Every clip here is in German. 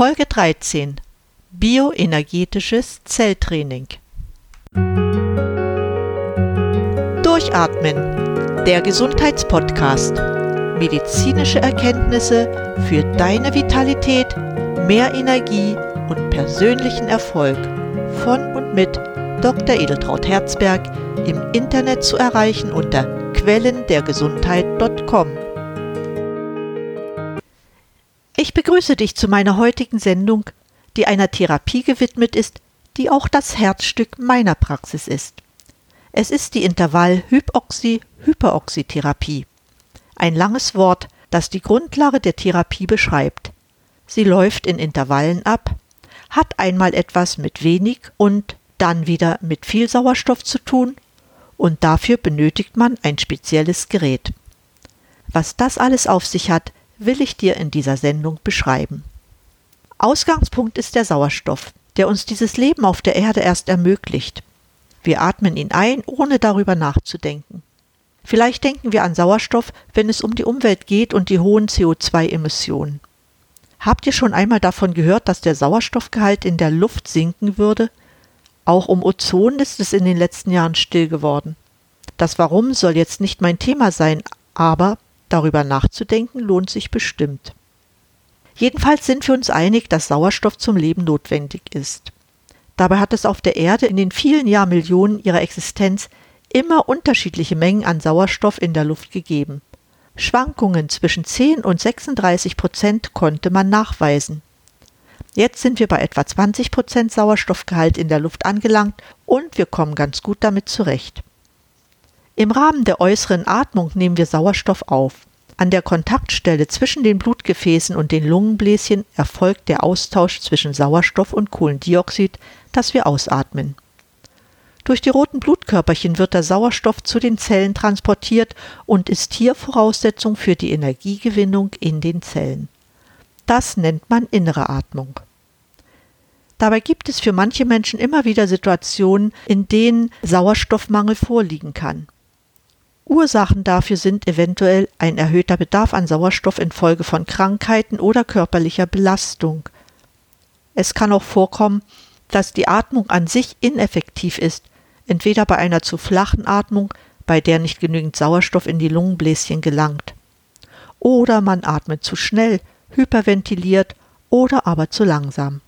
Folge 13 Bioenergetisches Zelltraining Durchatmen, der Gesundheitspodcast. Medizinische Erkenntnisse für deine Vitalität, mehr Energie und persönlichen Erfolg von und mit Dr. Edeltraut Herzberg im Internet zu erreichen unter quellendergesundheit.com. Ich begrüße dich zu meiner heutigen Sendung, die einer Therapie gewidmet ist, die auch das Herzstück meiner Praxis ist. Es ist die Intervall-Hypoxie-Hyperoxie-Therapie. Ein langes Wort, das die Grundlage der Therapie beschreibt. Sie läuft in Intervallen ab, hat einmal etwas mit wenig und dann wieder mit viel Sauerstoff zu tun und dafür benötigt man ein spezielles Gerät. Was das alles auf sich hat, will ich dir in dieser Sendung beschreiben. Ausgangspunkt ist der Sauerstoff, der uns dieses Leben auf der Erde erst ermöglicht. Wir atmen ihn ein, ohne darüber nachzudenken. Vielleicht denken wir an Sauerstoff, wenn es um die Umwelt geht und die hohen CO2-Emissionen. Habt ihr schon einmal davon gehört, dass der Sauerstoffgehalt in der Luft sinken würde? Auch um Ozon ist es in den letzten Jahren still geworden. Das Warum soll jetzt nicht mein Thema sein, aber Darüber nachzudenken lohnt sich bestimmt. Jedenfalls sind wir uns einig, dass Sauerstoff zum Leben notwendig ist. Dabei hat es auf der Erde in den vielen Jahrmillionen ihrer Existenz immer unterschiedliche Mengen an Sauerstoff in der Luft gegeben. Schwankungen zwischen 10 und 36 Prozent konnte man nachweisen. Jetzt sind wir bei etwa 20 Prozent Sauerstoffgehalt in der Luft angelangt und wir kommen ganz gut damit zurecht. Im Rahmen der äußeren Atmung nehmen wir Sauerstoff auf. An der Kontaktstelle zwischen den Blutgefäßen und den Lungenbläschen erfolgt der Austausch zwischen Sauerstoff und Kohlendioxid, das wir ausatmen. Durch die roten Blutkörperchen wird der Sauerstoff zu den Zellen transportiert und ist hier Voraussetzung für die Energiegewinnung in den Zellen. Das nennt man innere Atmung. Dabei gibt es für manche Menschen immer wieder Situationen, in denen Sauerstoffmangel vorliegen kann. Ursachen dafür sind eventuell ein erhöhter Bedarf an Sauerstoff infolge von Krankheiten oder körperlicher Belastung. Es kann auch vorkommen, dass die Atmung an sich ineffektiv ist, entweder bei einer zu flachen Atmung, bei der nicht genügend Sauerstoff in die Lungenbläschen gelangt, oder man atmet zu schnell, hyperventiliert oder aber zu langsam.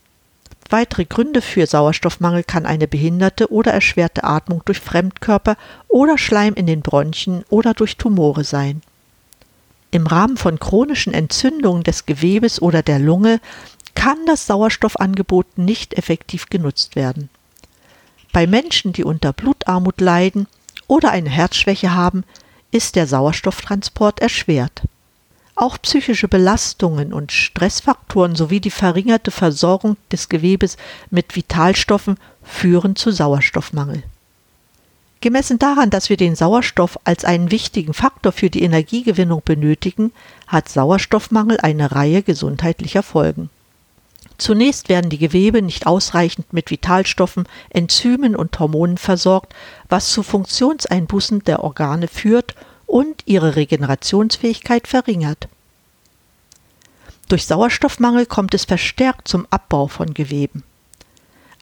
Weitere Gründe für Sauerstoffmangel kann eine behinderte oder erschwerte Atmung durch Fremdkörper oder Schleim in den Bronchien oder durch Tumore sein. Im Rahmen von chronischen Entzündungen des Gewebes oder der Lunge kann das Sauerstoffangebot nicht effektiv genutzt werden. Bei Menschen, die unter Blutarmut leiden oder eine Herzschwäche haben, ist der Sauerstofftransport erschwert. Auch psychische Belastungen und Stressfaktoren sowie die verringerte Versorgung des Gewebes mit Vitalstoffen führen zu Sauerstoffmangel. Gemessen daran, dass wir den Sauerstoff als einen wichtigen Faktor für die Energiegewinnung benötigen, hat Sauerstoffmangel eine Reihe gesundheitlicher Folgen. Zunächst werden die Gewebe nicht ausreichend mit Vitalstoffen, Enzymen und Hormonen versorgt, was zu Funktionseinbußen der Organe führt und ihre Regenerationsfähigkeit verringert. Durch Sauerstoffmangel kommt es verstärkt zum Abbau von Geweben.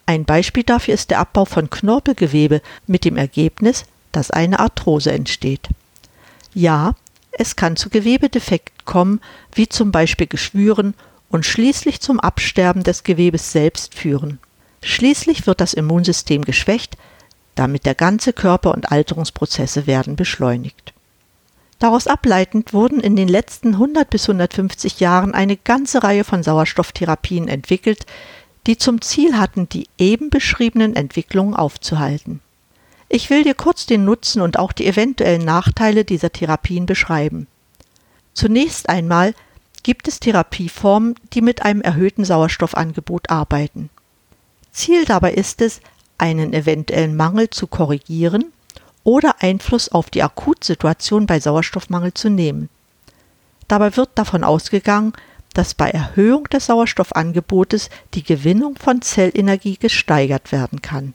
Ein Beispiel dafür ist der Abbau von Knorpelgewebe mit dem Ergebnis, dass eine Arthrose entsteht. Ja, es kann zu Gewebedefekten kommen, wie zum Beispiel Geschwüren und schließlich zum Absterben des Gewebes selbst führen. Schließlich wird das Immunsystem geschwächt, damit der ganze Körper und Alterungsprozesse werden beschleunigt. Daraus ableitend wurden in den letzten 100 bis 150 Jahren eine ganze Reihe von Sauerstofftherapien entwickelt, die zum Ziel hatten, die eben beschriebenen Entwicklungen aufzuhalten. Ich will dir kurz den Nutzen und auch die eventuellen Nachteile dieser Therapien beschreiben. Zunächst einmal gibt es Therapieformen, die mit einem erhöhten Sauerstoffangebot arbeiten. Ziel dabei ist es, einen eventuellen Mangel zu korrigieren oder Einfluss auf die Akutsituation bei Sauerstoffmangel zu nehmen. Dabei wird davon ausgegangen, dass bei Erhöhung des Sauerstoffangebotes die Gewinnung von Zellenergie gesteigert werden kann.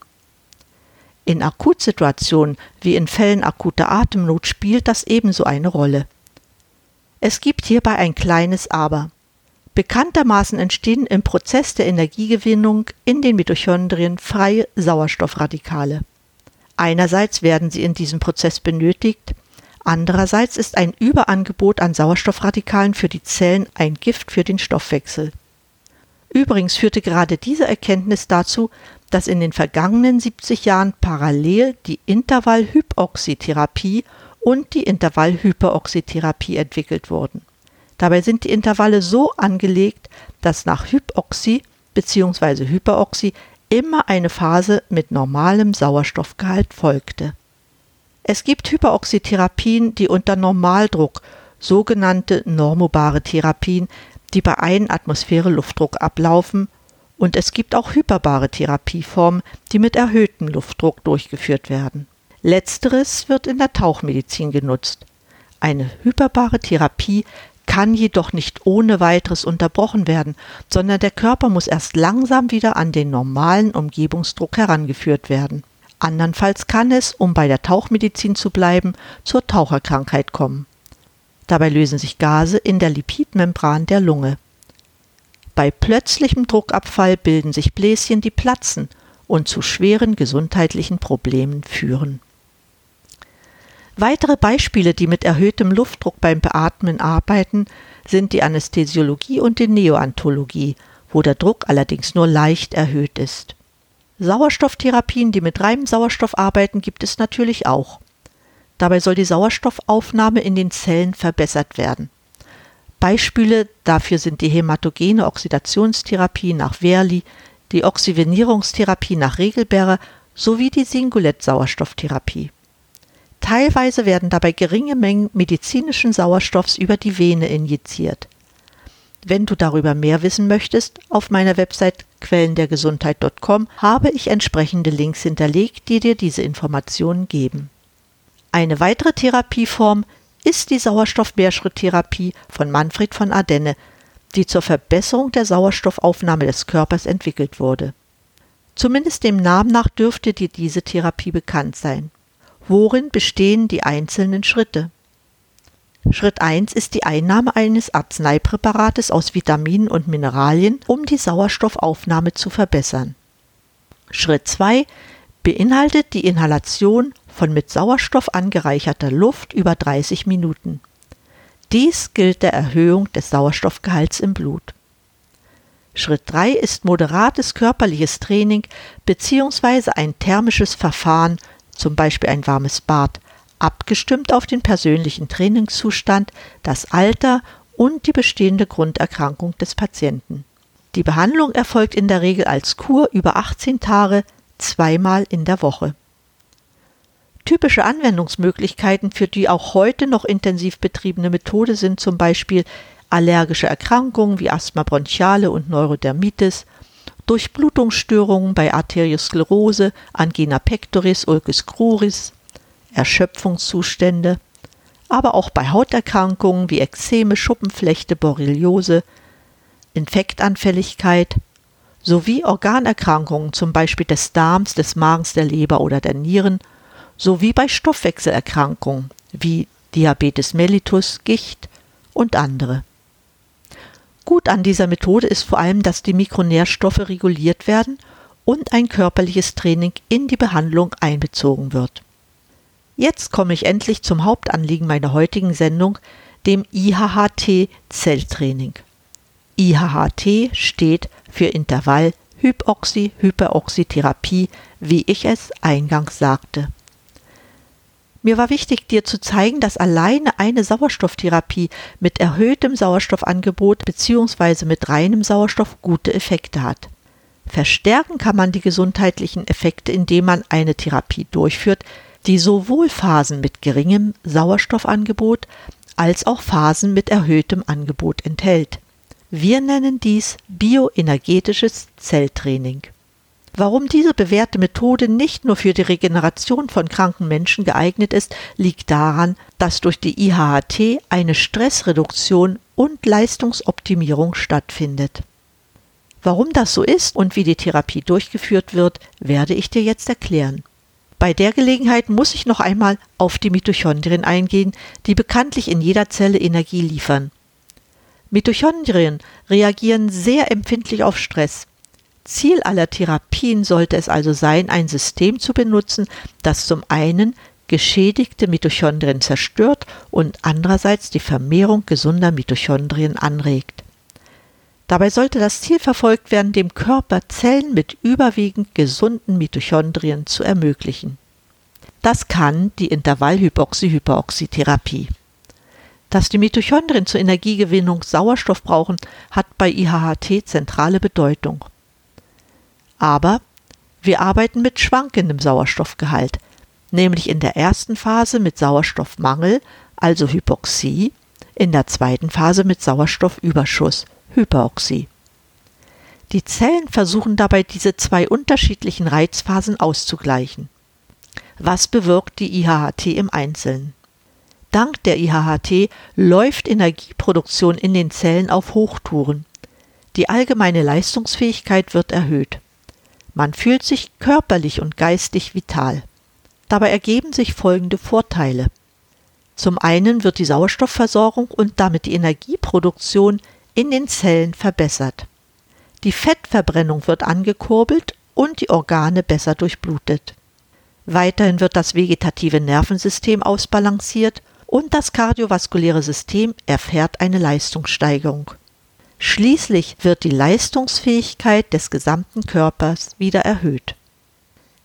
In Akutsituationen wie in Fällen akuter Atemnot spielt das ebenso eine Rolle. Es gibt hierbei ein kleines Aber. Bekanntermaßen entstehen im Prozess der Energiegewinnung in den Mitochondrien freie Sauerstoffradikale. Einerseits werden sie in diesem Prozess benötigt, andererseits ist ein Überangebot an Sauerstoffradikalen für die Zellen ein Gift für den Stoffwechsel. Übrigens führte gerade diese Erkenntnis dazu, dass in den vergangenen 70 Jahren parallel die Intervallhypoxytherapie und die Intervallhyperoxytherapie entwickelt wurden. Dabei sind die Intervalle so angelegt, dass nach Hypoxie bzw. Hyperoxie immer eine Phase mit normalem Sauerstoffgehalt folgte. Es gibt Hyperoxytherapien, die unter Normaldruck, sogenannte normobare Therapien, die bei 1 Atmosphäre Luftdruck ablaufen, und es gibt auch hyperbare Therapieformen, die mit erhöhtem Luftdruck durchgeführt werden. Letzteres wird in der Tauchmedizin genutzt. Eine hyperbare Therapie kann jedoch nicht ohne weiteres unterbrochen werden, sondern der Körper muss erst langsam wieder an den normalen Umgebungsdruck herangeführt werden. Andernfalls kann es, um bei der Tauchmedizin zu bleiben, zur Taucherkrankheit kommen. Dabei lösen sich Gase in der Lipidmembran der Lunge. Bei plötzlichem Druckabfall bilden sich Bläschen, die platzen und zu schweren gesundheitlichen Problemen führen. Weitere Beispiele, die mit erhöhtem Luftdruck beim Beatmen arbeiten, sind die Anästhesiologie und die Neoantologie, wo der Druck allerdings nur leicht erhöht ist. Sauerstofftherapien, die mit reinem Sauerstoff arbeiten, gibt es natürlich auch. Dabei soll die Sauerstoffaufnahme in den Zellen verbessert werden. Beispiele dafür sind die hämatogene Oxidationstherapie nach Werli, die Oxygenierungstherapie nach Regelberger sowie die Singulett-Sauerstofftherapie. Teilweise werden dabei geringe Mengen medizinischen Sauerstoffs über die Vene injiziert. Wenn du darüber mehr wissen möchtest, auf meiner Website quellendergesundheit.com habe ich entsprechende Links hinterlegt, die dir diese Informationen geben. Eine weitere Therapieform ist die Sauerstoffmehrschritttherapie von Manfred von Ardenne, die zur Verbesserung der Sauerstoffaufnahme des Körpers entwickelt wurde. Zumindest dem Namen nach dürfte dir diese Therapie bekannt sein. Worin bestehen die einzelnen Schritte? Schritt 1 ist die Einnahme eines Arzneipräparates aus Vitaminen und Mineralien, um die Sauerstoffaufnahme zu verbessern. Schritt 2 beinhaltet die Inhalation von mit Sauerstoff angereicherter Luft über 30 Minuten. Dies gilt der Erhöhung des Sauerstoffgehalts im Blut. Schritt 3 ist moderates körperliches Training bzw. ein thermisches Verfahren zum Beispiel ein warmes Bad, abgestimmt auf den persönlichen Trainingszustand, das Alter und die bestehende Grunderkrankung des Patienten. Die Behandlung erfolgt in der Regel als Kur über 18 Tage, zweimal in der Woche. Typische Anwendungsmöglichkeiten für die auch heute noch intensiv betriebene Methode sind zum Beispiel allergische Erkrankungen wie Asthma bronchiale und Neurodermitis, Durchblutungsstörungen bei Arteriosklerose, Angina pectoris, Ulcus cruris, Erschöpfungszustände, aber auch bei Hauterkrankungen wie Ekzeme, Schuppenflechte, Borreliose, Infektanfälligkeit sowie Organerkrankungen, zum Beispiel des Darms, des Magens, der Leber oder der Nieren, sowie bei Stoffwechselerkrankungen wie Diabetes mellitus, Gicht und andere. Gut an dieser Methode ist vor allem, dass die Mikronährstoffe reguliert werden und ein körperliches Training in die Behandlung einbezogen wird. Jetzt komme ich endlich zum Hauptanliegen meiner heutigen Sendung, dem IHHT-Zelltraining. IHHT steht für Intervall Hypoxie Hyperoxytherapie, wie ich es eingangs sagte. Mir war wichtig, dir zu zeigen, dass alleine eine Sauerstofftherapie mit erhöhtem Sauerstoffangebot bzw. mit reinem Sauerstoff gute Effekte hat. Verstärken kann man die gesundheitlichen Effekte, indem man eine Therapie durchführt, die sowohl Phasen mit geringem Sauerstoffangebot als auch Phasen mit erhöhtem Angebot enthält. Wir nennen dies bioenergetisches Zelltraining. Warum diese bewährte Methode nicht nur für die Regeneration von kranken Menschen geeignet ist, liegt daran, dass durch die IHHT eine Stressreduktion und Leistungsoptimierung stattfindet. Warum das so ist und wie die Therapie durchgeführt wird, werde ich dir jetzt erklären. Bei der Gelegenheit muss ich noch einmal auf die Mitochondrien eingehen, die bekanntlich in jeder Zelle Energie liefern. Mitochondrien reagieren sehr empfindlich auf Stress. Ziel aller Therapien sollte es also sein, ein System zu benutzen, das zum einen geschädigte Mitochondrien zerstört und andererseits die Vermehrung gesunder Mitochondrien anregt. Dabei sollte das Ziel verfolgt werden, dem Körper Zellen mit überwiegend gesunden Mitochondrien zu ermöglichen. Das kann die Intervallhypoxie-Hyperoxytherapie. Dass die Mitochondrien zur Energiegewinnung Sauerstoff brauchen, hat bei IHHT zentrale Bedeutung. Aber wir arbeiten mit schwankendem Sauerstoffgehalt, nämlich in der ersten Phase mit Sauerstoffmangel, also Hypoxie, in der zweiten Phase mit Sauerstoffüberschuss, Hyperoxie. Die Zellen versuchen dabei diese zwei unterschiedlichen Reizphasen auszugleichen. Was bewirkt die IHHT im Einzelnen? Dank der IHHT läuft Energieproduktion in den Zellen auf Hochtouren. Die allgemeine Leistungsfähigkeit wird erhöht. Man fühlt sich körperlich und geistig vital. Dabei ergeben sich folgende Vorteile. Zum einen wird die Sauerstoffversorgung und damit die Energieproduktion in den Zellen verbessert. Die Fettverbrennung wird angekurbelt und die Organe besser durchblutet. Weiterhin wird das vegetative Nervensystem ausbalanciert und das kardiovaskuläre System erfährt eine Leistungssteigerung. Schließlich wird die Leistungsfähigkeit des gesamten Körpers wieder erhöht.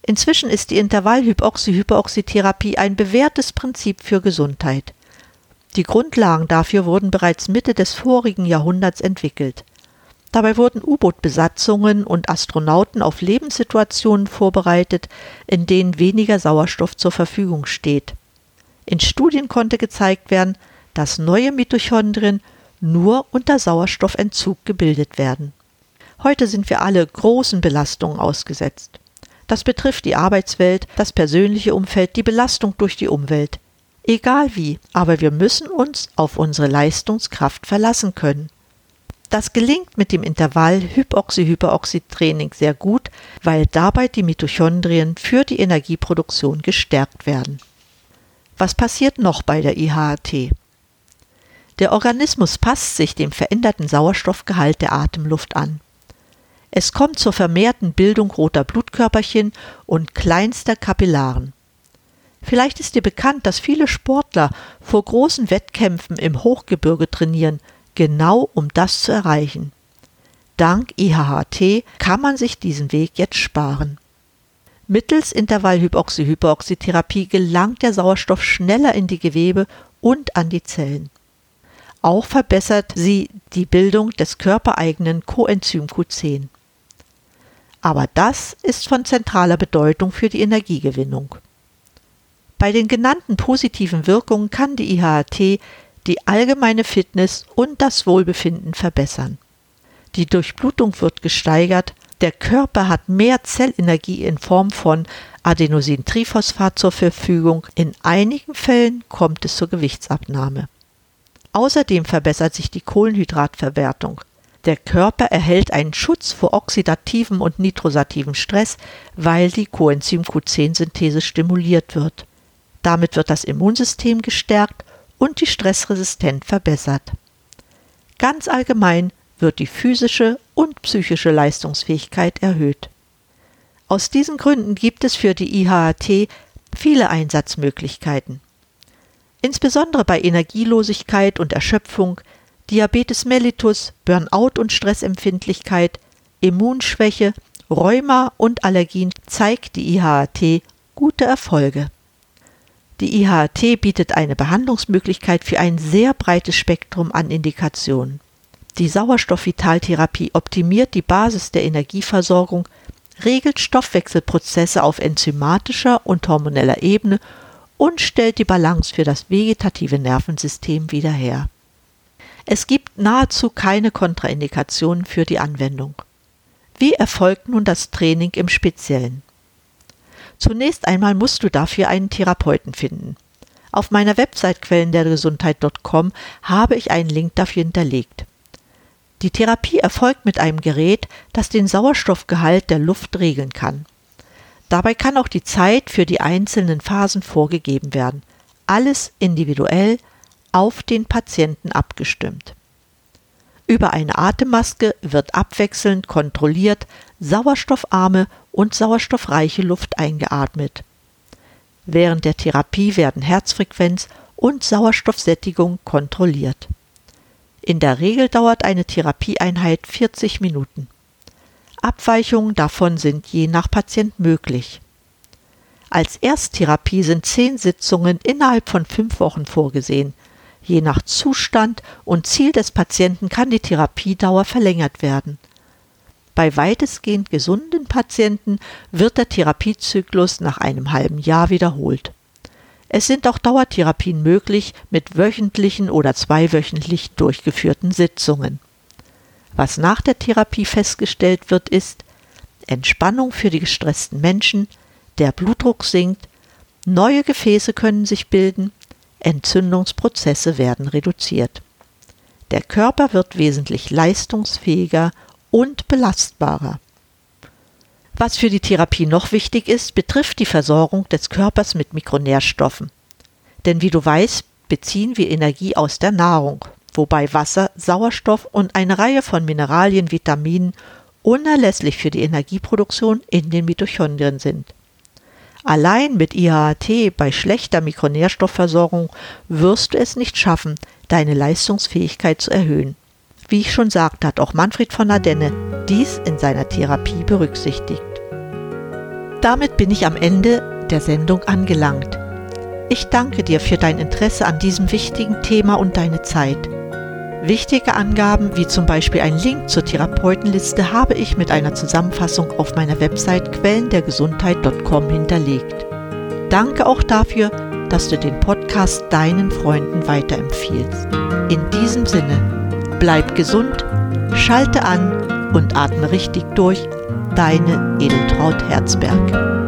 Inzwischen ist die Intervallhypoxie-Hyperoxytherapie ein bewährtes Prinzip für Gesundheit. Die Grundlagen dafür wurden bereits Mitte des vorigen Jahrhunderts entwickelt. Dabei wurden U-Boot-Besatzungen und Astronauten auf Lebenssituationen vorbereitet, in denen weniger Sauerstoff zur Verfügung steht. In Studien konnte gezeigt werden, dass neue Mitochondrien nur unter Sauerstoffentzug gebildet werden. Heute sind wir alle großen Belastungen ausgesetzt. Das betrifft die Arbeitswelt, das persönliche Umfeld, die Belastung durch die Umwelt. Egal wie, aber wir müssen uns auf unsere Leistungskraft verlassen können. Das gelingt mit dem Intervall Hypoxy-Hyperoxy-Training sehr gut, weil dabei die Mitochondrien für die Energieproduktion gestärkt werden. Was passiert noch bei der IHAT? Der Organismus passt sich dem veränderten Sauerstoffgehalt der Atemluft an. Es kommt zur vermehrten Bildung roter Blutkörperchen und kleinster Kapillaren. Vielleicht ist dir bekannt, dass viele Sportler vor großen Wettkämpfen im Hochgebirge trainieren, genau um das zu erreichen. Dank IHHT kann man sich diesen Weg jetzt sparen. Mittels Intervallhypoxy-Hyperoxytherapie gelangt der Sauerstoff schneller in die Gewebe und an die Zellen. Auch verbessert sie die Bildung des körpereigenen Coenzym Q10 aber das ist von zentraler Bedeutung für die Energiegewinnung. Bei den genannten positiven Wirkungen kann die IHAT die allgemeine Fitness und das Wohlbefinden verbessern. Die Durchblutung wird gesteigert, der Körper hat mehr Zellenergie in Form von Adenosintriphosphat zur Verfügung, in einigen Fällen kommt es zur Gewichtsabnahme. Außerdem verbessert sich die Kohlenhydratverwertung. Der Körper erhält einen Schutz vor oxidativem und nitrosativem Stress, weil die Coenzym Q10-Synthese stimuliert wird. Damit wird das Immunsystem gestärkt und die Stressresistenz verbessert. Ganz allgemein wird die physische und psychische Leistungsfähigkeit erhöht. Aus diesen Gründen gibt es für die IHAT viele Einsatzmöglichkeiten. Insbesondere bei Energielosigkeit und Erschöpfung Diabetes mellitus, Burnout und Stressempfindlichkeit, Immunschwäche, Rheuma und Allergien zeigt die IHAT gute Erfolge. Die IHAT bietet eine Behandlungsmöglichkeit für ein sehr breites Spektrum an Indikationen. Die Sauerstoffvitaltherapie optimiert die Basis der Energieversorgung, regelt Stoffwechselprozesse auf enzymatischer und hormoneller Ebene und stellt die Balance für das vegetative Nervensystem wieder her. Es gibt nahezu keine Kontraindikationen für die Anwendung. Wie erfolgt nun das Training im Speziellen? Zunächst einmal musst du dafür einen Therapeuten finden. Auf meiner Website quellendergesundheit.com habe ich einen Link dafür hinterlegt. Die Therapie erfolgt mit einem Gerät, das den Sauerstoffgehalt der Luft regeln kann. Dabei kann auch die Zeit für die einzelnen Phasen vorgegeben werden. Alles individuell auf den Patienten abgestimmt. Über eine Atemmaske wird abwechselnd kontrolliert sauerstoffarme und sauerstoffreiche Luft eingeatmet. Während der Therapie werden Herzfrequenz und Sauerstoffsättigung kontrolliert. In der Regel dauert eine Therapieeinheit 40 Minuten. Abweichungen davon sind je nach Patient möglich. Als Ersttherapie sind zehn Sitzungen innerhalb von fünf Wochen vorgesehen. Je nach Zustand und Ziel des Patienten kann die Therapiedauer verlängert werden. Bei weitestgehend gesunden Patienten wird der Therapiezyklus nach einem halben Jahr wiederholt. Es sind auch Dauertherapien möglich mit wöchentlichen oder zweiwöchentlich durchgeführten Sitzungen. Was nach der Therapie festgestellt wird, ist Entspannung für die gestressten Menschen, der Blutdruck sinkt, neue Gefäße können sich bilden, Entzündungsprozesse werden reduziert. Der Körper wird wesentlich leistungsfähiger und belastbarer. Was für die Therapie noch wichtig ist, betrifft die Versorgung des Körpers mit Mikronährstoffen. Denn wie du weißt, beziehen wir Energie aus der Nahrung, wobei Wasser, Sauerstoff und eine Reihe von Mineralien, Vitaminen unerlässlich für die Energieproduktion in den Mitochondrien sind. Allein mit IHAT bei schlechter Mikronährstoffversorgung wirst du es nicht schaffen, deine Leistungsfähigkeit zu erhöhen. Wie ich schon sagte, hat auch Manfred von Ardenne dies in seiner Therapie berücksichtigt. Damit bin ich am Ende der Sendung angelangt. Ich danke dir für dein Interesse an diesem wichtigen Thema und deine Zeit. Wichtige Angaben wie zum Beispiel ein Link zur Therapeutenliste habe ich mit einer Zusammenfassung auf meiner Website quellendergesundheit.com hinterlegt. Danke auch dafür, dass du den Podcast deinen Freunden weiterempfiehlst. In diesem Sinne, Bleib gesund, schalte an und atme richtig durch. Deine Edeltraut Herzberg.